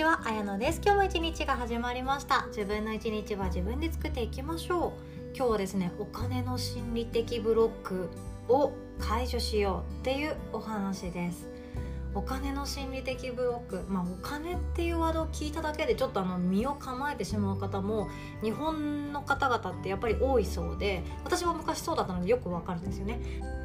ちは、あやのです。今日も一日が始まりました。自分の一日は自分で作っていきましょう。今日はですねお金の心理的ブロックを解除しようっていうお話です。お金の心理的ブロック、まあ、お金っていうワードを聞いただけでちょっとあの身を構えてしまう方も日本の方々ってやっぱり多いそうで私も昔そうだったのでよくわかるんですよね。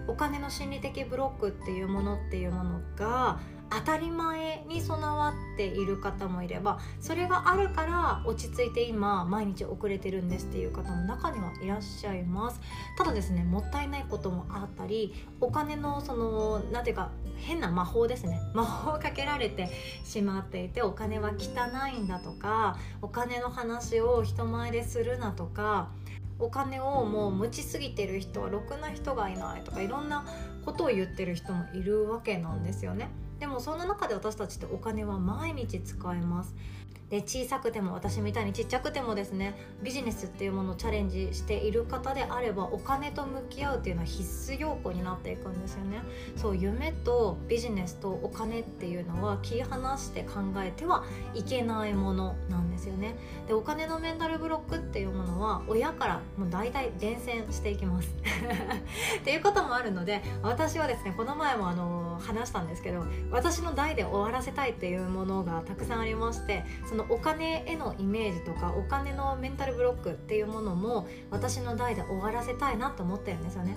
お金の心理的ブロックっていうものっていうものが当たり前に備わっている方もいればそれがあるから落ち着いて今毎日遅れてるんですっていう方も中にはいらっしゃいますただですねもったいないこともあったりお金のその何ていうか変な魔法ですね 魔法をかけられてしまっていてお金は汚いんだとかお金の話を人前でするなとかお金をもう持ちすぎてる人はろくな人がいないとかいろんなことを言ってる人もいるわけなんですよね。でもそんな中で私たちってお金は毎日使えます。で小さくても私みたいにちっちゃくてもですねビジネスっていうものをチャレンジしている方であればお金と向き合うっていうのは必須要項になっていくんですよね。そう夢とビジネスとお金っていうのは切り離して考えてはいけないものなんですよね。でお金のメンタルブロックっていうものは親からもう大体伝染していきます。っていうこともあるので私はですねこの前もあの話したんですけど私の代で終わらせたいっていうものがたくさんありましてそのお金へのイメージとかお金のメンタルブロックっていうものも私の代で終わらせたいなと思ってるんですよね。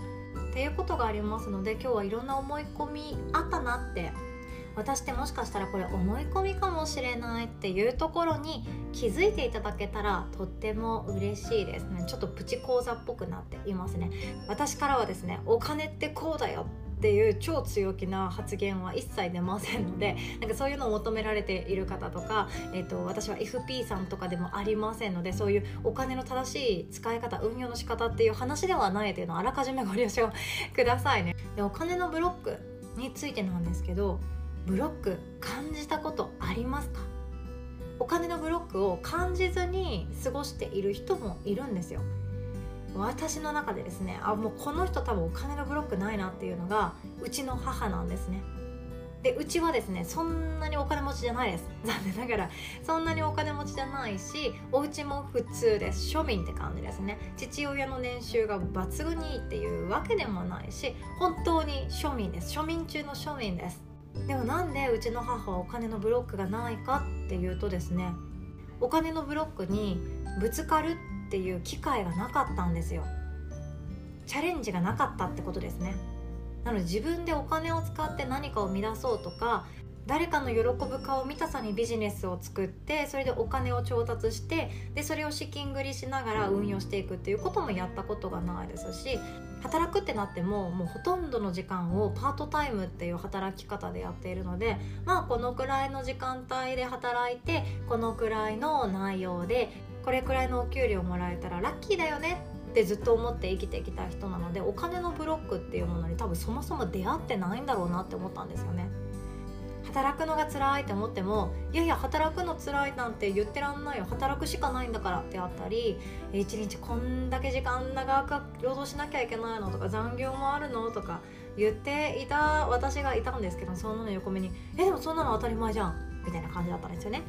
っていうことがありますので今日はいろんな思い込みあったなって私ってもしかしたらこれ思い込みかもしれないっていうところに気づいていただけたらとっても嬉しいですねちょっとプチ講座っぽくなっていますね私からはですねお金ってこうだよっていう超強気な発言は一切出ませんので なんかそういうのを求められている方とか、えーと、私は FP さんとかでもありませんのでそういうお金の正しい使い方運用の仕方っていう話ではないというのをあらかじめご了承くださいね。でお金のブロックについてなんですけどブロック感じたことありますか？お金のブロックを感じずに過ごしている人もいるんですよ私の中でですねあもうこの人多分お金のブロックないなっていうのがうちの母なんですね。でうちはですねそんなにお金持ちじゃないです。残念ながらそんなにお金持ちじゃないしお家も普通です。庶民って感じですね。父親の年収が抜群にいいっていうわけでもないし本当に庶民です。庶民中の庶民です。でもなんでうちの母はお金のブロックがないかっていうとですねお金のブロックにぶつかるっていう機会がなかったんですよ。チャレンジがなかったってことですね。なので自分でお金を使って何かを生み出そうとか誰かの喜ぶ顔見たさにビジネスを作ってそれでお金を調達してでそれを資金繰りしながら運用していくっていうこともやったことがないですし働くってなってももうほとんどの時間をパートタイムっていう働き方でやっているのでまあこのくらいの時間帯で働いてこのくらいの内容でこれくらいのお給料もらえたらラッキーだよね。ってずっと思って生きてきた人なのでお金のブロックっていうものに多分そもそも出会ってないんだろうなって思ったんですよね。働くのが辛いって思ってもいやいや働くの辛いなんて言ってらんないよ。働くしかないんだからってあったり一日こんだけ時間長く労働しなきゃいけないのとか残業もあるのとか言っていた私がいたんですけどそんなの横目にえでもそんなの当たり前じゃん。みたいな感じだったんですよね。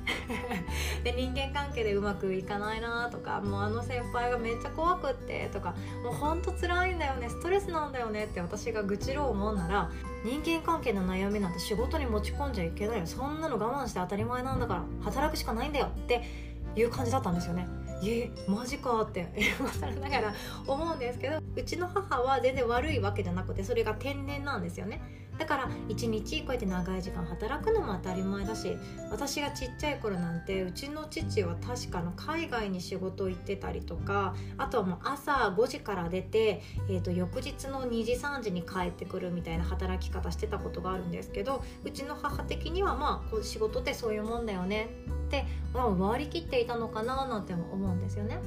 で人間関係でうまくいかないなとかもうあの先輩がめっちゃ怖くってとかもうほんと辛いんだよねストレスなんだよねって私が愚痴ろう思うなら人間関係の悩みなんて仕事に持ち込んじゃいけないよ。そんなの我慢して当たり前なんだから働くしかないんだよっていう感じだったんですよね。えマジかって今更ながら思うんですけどうちの母は全然悪いわけじゃなくてそれが天然なんですよね。だから一日こうやって長い時間働くのも当たり前だし私がちっちゃい頃なんてうちの父は確かの海外に仕事行ってたりとかあとはもう朝5時から出て、えー、と翌日の2時3時に帰ってくるみたいな働き方してたことがあるんですけどうちの母的にはまあこう仕事ってそういうもんだよねって割り切っていたのかななんて思うんですよね。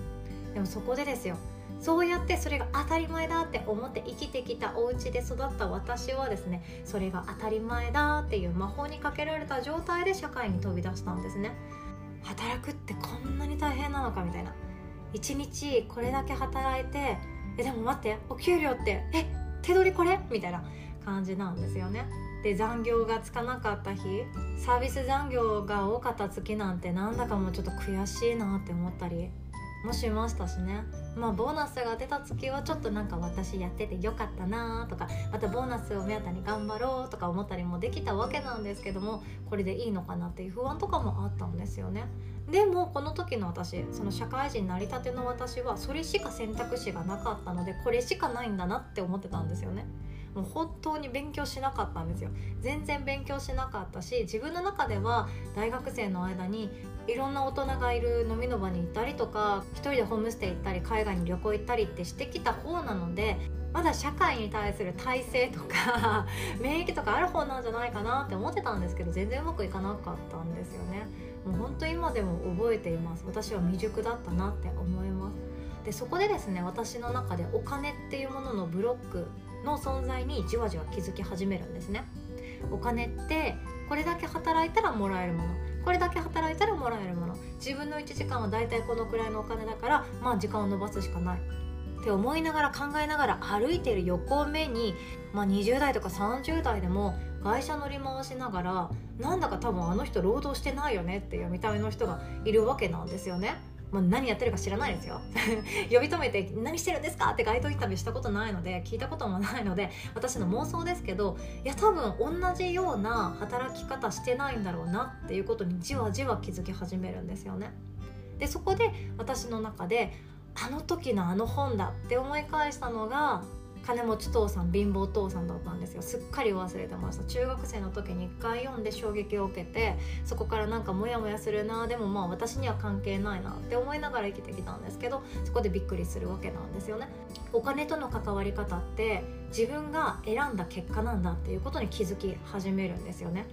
でもそこでですよそうやってそれが当たり前だって思って生きてきたお家で育った私はですねそれが当たり前だっていう魔法にかけられた状態で社会に飛び出したんですね。働くってこんなに大変なのかみたいな。一日これだけ働いてえでも待ってお給料ってえ手取りこれみたいな感じなんですよね。で残業がつかなかった日サービス残業が多かった月なんてなんだかもうちょっと悔しいなって思ったり。もしましたしね。まあボーナスが出た月はちょっとなんか私やっててよかったなとかまたボーナスを目当てに頑張ろうとか思ったりもできたわけなんですけどもこれでいいのかなっていう不安とかもあったんですよね。でもこの時の私その社会人成り立ての私はそれしか選択肢がなかったのでこれしかないんだなって思ってたんですよね。もう本当に勉強しなかったんですよ。全然勉強しなかったし自分の中では大学生の間にいろんな大人がいる飲みの場に行ったりとか一人でホームステイ行ったり海外に旅行行ったりってしてきた方なのでまだ社会に対する体制とか 免疫とかある方なんじゃないかなって思ってたんですけど全然うまくいかなかったんですよね。もう本当今でも覚えています。私は未熟だったなって思います。でそこでですね私の中でお金っていうもののブロックの存在にじわじわ気づき始めるんですね。お金ってこれだけ働いたらもらえるもの。これだけ働いたらもらえるもの。自分の1時間はだいたいこのくらいのお金だからまあ時間を延ばすしかない。って思いながら考えながら歩いてる横目に、まあ、20代とか30代でも会社乗り回しながらなんだか多分あの人労働してないよねっていう見た目の人がいるわけなんですよね。まあ、何やってるか知らないですよ 呼び止めて「何してるんですか?」って街頭インタビューしたことないので聞いたこともないので私の妄想ですけどいや多分同じような働き方してないんだろうなっていうことにじわじわ気づき始めるんですよね。でそこで私の中であの時のあの本だって思い返したのが金持ち父さん貧乏父さんだったんですよ。すっかり忘れてました。中学生の時に1回読んで衝撃を受けてそこからなんかモヤモヤするな。でもまあ私には関係ないなって思いながら生きてきたんですけどそこでびっくりするわけなんですよね。お金との関わり方って自分が選んだ結果なんだっていうことに気づき始めるんですよね。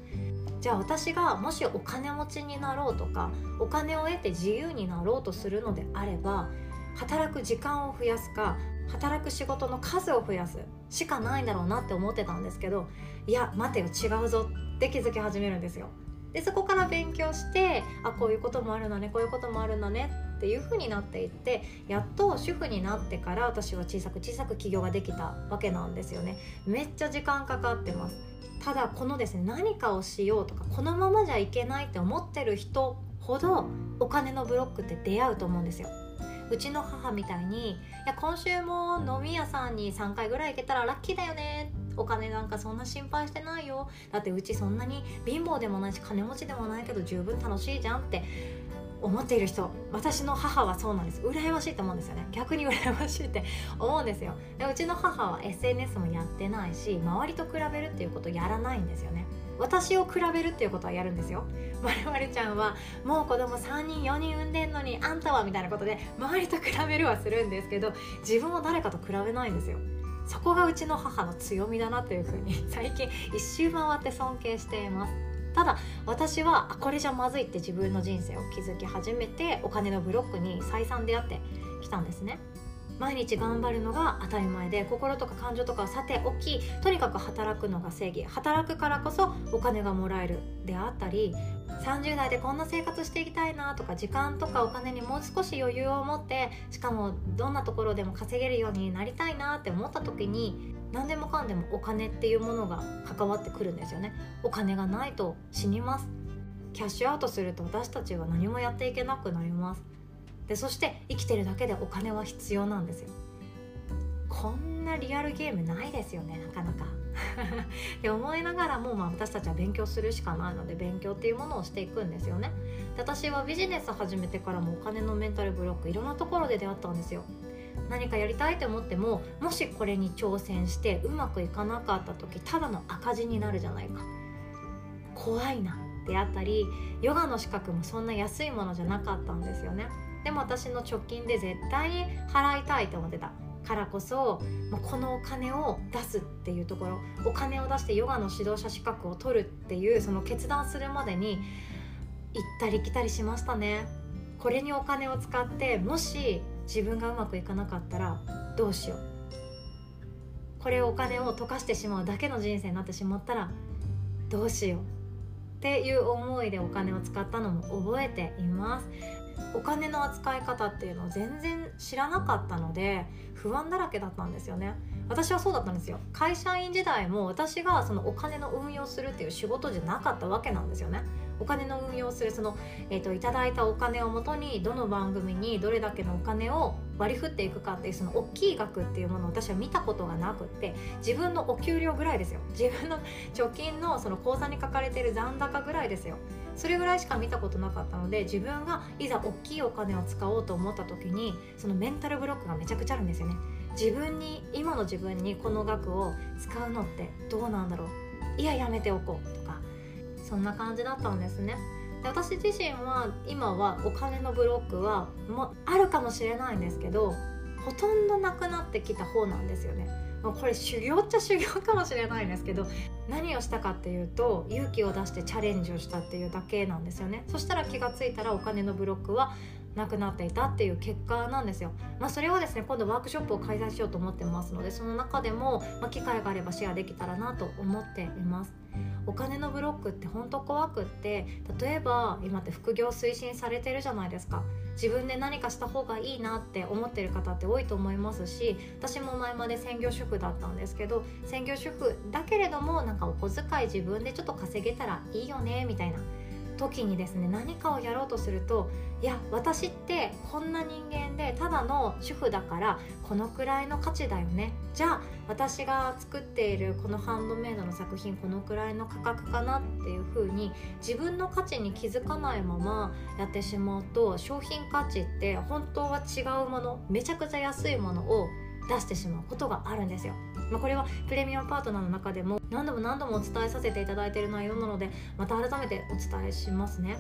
じゃあ私がもしお金持ちになろうとかお金を得て自由になろうとするのであれば働く時間を増やすか働く仕事の数を増やすしかないんだろうなって思ってたんですけどいや待てよ違うぞって気づき始めるんですよ。でそこから勉強してあこういうこともあるんだねこういうこともあるんだねっていう風になっていってやっと主婦になってから私は小さく小さく起業ができたわけなんですよね。めっちゃ時間かかってます。ただこのですね何かをしようとかこのままじゃいけないって思ってる人ほどお金のブロックって出会うと思うんですよ。うちの母みたいに「いや今週も飲み屋さんに3回ぐらい行けたらラッキーだよね」お金なんかそんな心配してないよ。だってうちそんなに貧乏でもないし金持ちでもないけど十分楽しいじゃんって思っている人私の母はそうなんです。羨ましいと思うんですよね。逆に羨ましいって 思うんですよ。でうちの母は SNS もやってないし周りと比べるっていうことやらないんですよね。私を比べるっていうことはやるんですよ。まるちゃんはもう子供3人4人産んでんのにあんたはみたいなことで周りと比べるはするんですけど自分を誰かと比べないんですよ。そこがうちの母の強みだなというふうに最近一周回って尊敬しています。ただ私はこれじゃまずいって自分の人生を築き始めてお金のブロックに再三出会ってきたんですね。毎日頑張るのが当たり前で心とか感情とかさておきとにかく働くのが正義。働くからこそお金がもらえるであったり30代でこんな生活していきたいなとか時間とかお金にもう少し余裕を持ってしかもどんなところでも稼げるようになりたいなって思った時に何でもかんでもお金っていうものが関わってくるんですよね。お金がないと死にます。キャッシュアウトすると私たちは何もやっていけなくなります。でそして生きてるだけでお金は必要なんですよ。こんなリアルゲームないですよねなかなか。って思いながらも、まあ、私たちは勉強するしかないので勉強っていうものをしていくんですよね。で私はビジネス始めてからもお金のメンタルブロックいろんなところで出会ったんですよ。何かやりたいと思ってももしこれに挑戦してうまくいかなかった時ただの赤字になるじゃないか。怖いな。であったりヨガの資格もそんな安いものじゃなかったんですよね。でも私の貯金で絶対に払いたいと思ってたからこそもうこのお金を出すっていうところお金を出してヨガの指導者資格を取るっていうその決断するまでに行ったり来たりしましたね。これにお金を使ってもし自分がうまくいかなかったらどうしよう。これお金を溶かしてしまうだけの人生になってしまったらどうしよう。っていう思いでお金を使ったのも覚えています。お金の扱い方っていうのを全然知らなかったので不安だらけだったんですよね。私はそうだったんですよ。会社員時代も私がそのお金の運用するっていう仕事じゃなかったわけなんですよね。お金の運用するその、えーと、いただいたお金をもとにどの番組にどれだけのお金を割り振っていくかっていうその大きい額っていうものを私は見たことがなくって自分のお給料ぐらいですよ。自分の貯金のその口座に書かれてる残高ぐらいですよ。それぐらいしか見たことなかったので自分がいざ大きいお金を使おうと思った時にそのメンタルブロックがめちゃくちゃあるんですよね。自分に今の自分にこの額を使うのってどうなんだろう。いややめておこう。そんな感じだったんですねで私自身は今はお金のブロックはもあるかもしれないんですけどほとんどなくなってきた方なんですよねこれ修行っちゃ修行かもしれないんですけど何をしたかっていうと勇気を出してチャレンジをしたっていうだけなんですよねそしたら気が付いたらお金のブロックはなくなっていたっていう結果なんですよ。まあ、それをですね今度ワークショップを開催しようと思ってますのでその中でも、まあ、機会があればシェアできたらなと思っています。お金のブロックってほんと怖くって例えば今って副業推進されてるじゃないですか。自分で何かした方がいいなって思ってる方って多いと思いますし私も前まで専業主婦だったんですけど専業主婦だけれどもなんかお小遣い自分でちょっと稼げたらいいよねみたいな。時にですね何かをやろうとするといや私ってこんな人間でただの主婦だからこのくらいの価値だよねじゃあ私が作っているこのハンドメイドの作品このくらいの価格かなっていう風に自分の価値に気づかないままやってしまうと商品価値って本当は違うものめちゃくちゃ安いものを出してしまうことがあるんですよ。まあ、これはプレミアムパートナーの中でも何度も何度もお伝えさせていただいている内容なのでまた改めてお伝えしますね。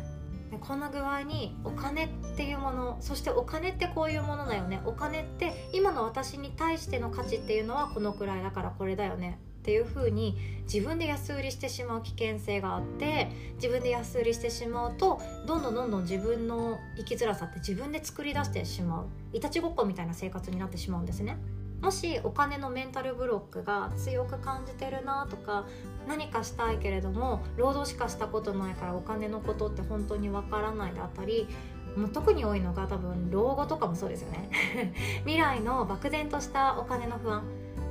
こんな具合にお金っていうものそしてお金ってこういうものだよねお金って今の私に対しての価値っていうのはこのくらいだからこれだよねっていう風に自分で安売りしてしまう危険性があって自分で安売りしてしまうとどんどんどんどん自分の生きづらさって自分で作り出してしまういたちごっこみたいな生活になってしまうんですね。もしお金のメンタルブロックが強く感じてるなとか何かしたいけれども労働しかしたことないからお金のことって本当にわからないであったりもう特に多いのが多分老後とかもそうですよね。未来の漠然としたお金の不安。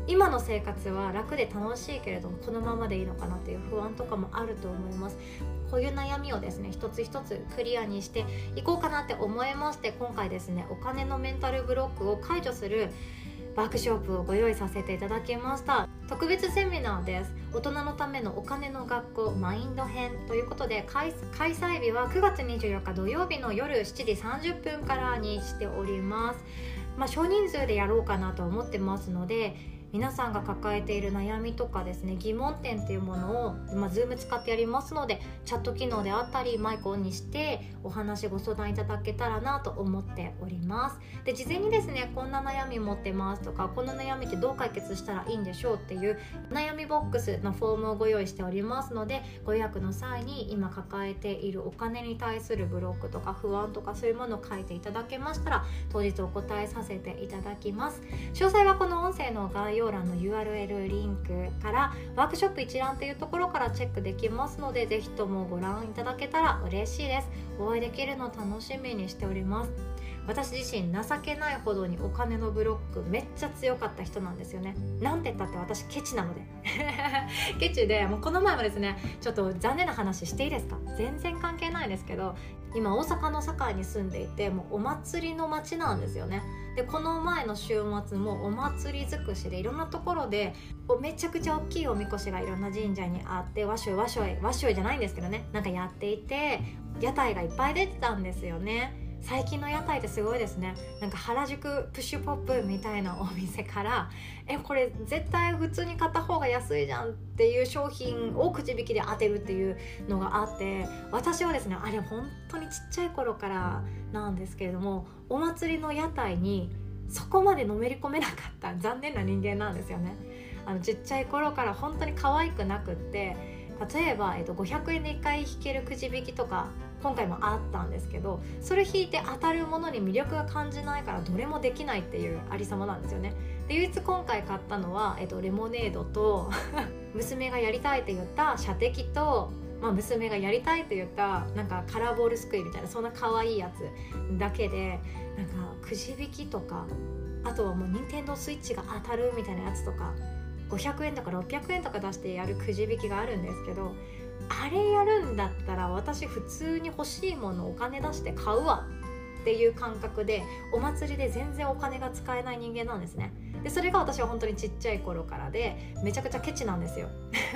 今の生活は楽で楽しいけれどもこのままでいいのかなっていう不安とかもあると思います。こういう悩みをですね一つ一つクリアにしていこうかなって思いまして今回ですねお金のメンタルブロックを解除するワークショップをご用意させていただきました。特別セミナーです。大人のためのお金の学校マインド編ということで開催日は9月24日土曜日の夜7時30分からにしております。まあ、少人数でやろうかなと思ってますので皆さんが抱えている悩みとかですね疑問点っていうものを、まあ、Zoom 使ってやりますのでチャット機能であったりマイクオンにしてお話ご相談いただけたらなと思っております。で事前にですねこんな悩み持ってますとかこんな悩みってどう解決したらいいんでしょうっていう悩みボックスのフォームをご用意しておりますのでご予約の際に今抱えているお金に対するブロックとか不安とかそういうものを書いていただけましたら当日お答えさせていただきます。詳細はこの音声の概要要欄の URL リンクからワークショップ一覧というところからチェックできますのでぜひともご覧いただけたら嬉しいです。お会いできるの楽しみにしております。私自身情けないほどにお金のブロックめっちゃ強かった人なんですよね。なんて言ったって私ケチなので。ケチでもうこの前もですねちょっと残念な話していいですか？全然関係ないですけど今大阪の堺に住んでいてもうお祭りの街なんですよね。でこの前の週末もお祭り尽くしでいろんなところでめちゃくちゃ大きいおみこしがいろんな神社にあってわしょいわしょいわしょいじゃないんですけどね。なんかやっていて屋台がいっぱい出てたんですよね。最近の屋台ってすごいですね。なんか原宿プッシュポップみたいなお店からえこれ絶対普通に買った方が安いじゃんっていう商品をくじ引きで当てるっていうのがあって私はですねあれ本当にちっちゃい頃からなんですけれどもお祭りの屋台にそこまでのめり込めなかった残念な人間なんですよね。あのちっちゃい頃から本当に可愛くなくって例えば、えっと、500円で1回引けるくじ引きとか今回もあったんですけどそれ引いて当たるものに魅力が感じないからどれもできないっていうありさまなんですよね。で唯一今回買ったのは、えっと、レモネードと 娘がやりたいって言った射的と、まあ、娘がやりたいって言ったなんかカラーボールすくいみたいなそんな可愛いやつだけでなんかくじ引きとかあとはもう任天堂スイッチが当たるみたいなやつとか500円とか600円とか出してやるくじ引きがあるんですけどあれやるんだったら私普通に欲しいものお金出して買うわっていう感覚でお祭りで全然お金が使えない人間なんですね。でそれが私は本当にちっちゃい頃からでめちゃくちゃケチなんですよ。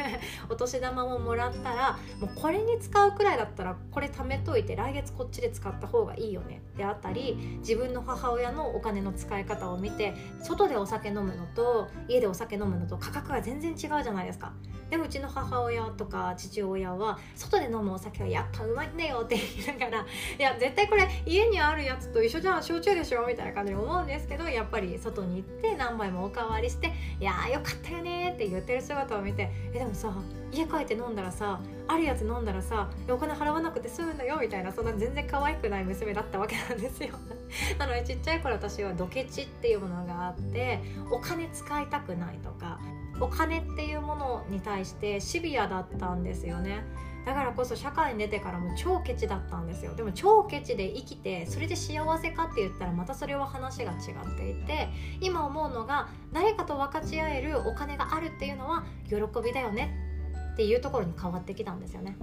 お年玉ももらったらもうこれに使うくらいだったらこれ貯めといて来月こっちで使った方がいいよね。であったり自分の母親のお金の使い方を見て外でお酒飲むのと家でお酒飲むのと価格が全然違うじゃないですか。でもうちの母親とか父親は外で飲むお酒はやっぱうまいんだよって言いながらいや絶対これ家にあるやつと一緒じゃん焼酎でしょみたいな感じで思うんですけどやっぱり外に行って何杯もおかわりして「いやーよかったよね」って言ってる姿を見てえでもさ家帰って飲んだらさあるやつ飲んだらさお金払わなくて済むのよみたいなそんな全然可愛くない娘だったわけなんですよ。なのでちっちゃい頃私はドケチっていうものがあってお金使いたくないとかお金っていうものに対してシビアだったんですよね。だからこそ社会に出てからも超ケチだったんですよ。でも超ケチで生きてそれで幸せかって言ったらまたそれは話が違っていて今思うのが誰かと分かち合えるお金があるっていうのは喜びだよねっていうところに変わってきたんですよね。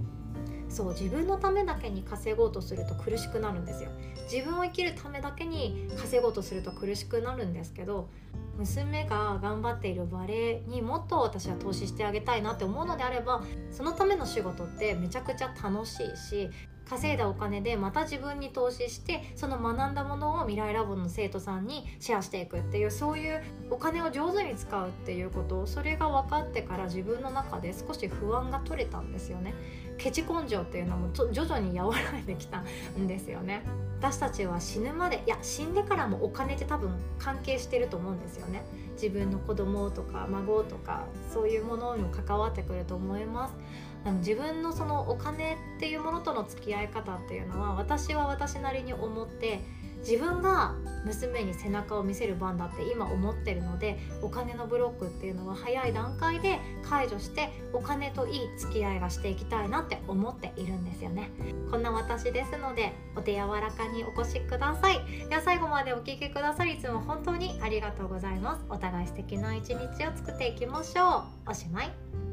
そう自分のためだけに稼ごうとすると苦しくなるんですよ。自分を生きるためだけに稼ごうとすると苦しくなるんですけど娘が頑張っているバレエにもっと私は投資してあげたいなって思うのであればそのための仕事ってめちゃくちゃ楽しいし稼いだお金でまた自分に投資してその学んだものを未来ラボの生徒さんにシェアしていくっていうそういうお金を上手に使うっていうことそれが分かってから自分の中で少し不安が取れたんですよね。ケチ根性っていうのも徐々に和らいできたんですよね。私たちは死ぬまでいや死んでからもお金って多分関係してると思うんですよね。自分の子供とか孫とかそういうものにも関わってくると思います。あの自分のそのお金っていうものとの付き合い方っていうのは私は私なりに思って自分が娘に背中を見せる番だって今思ってるのでお金のブロックっていうのは早い段階で解除してお金といい付き合いがしていきたいなって思っているんですよね。こんな私ですのでお手柔らかにお越しください。では最後までお聴きくださりいつも本当にありがとうございます。お互い素敵な一日を作っていきましょう。おしまい。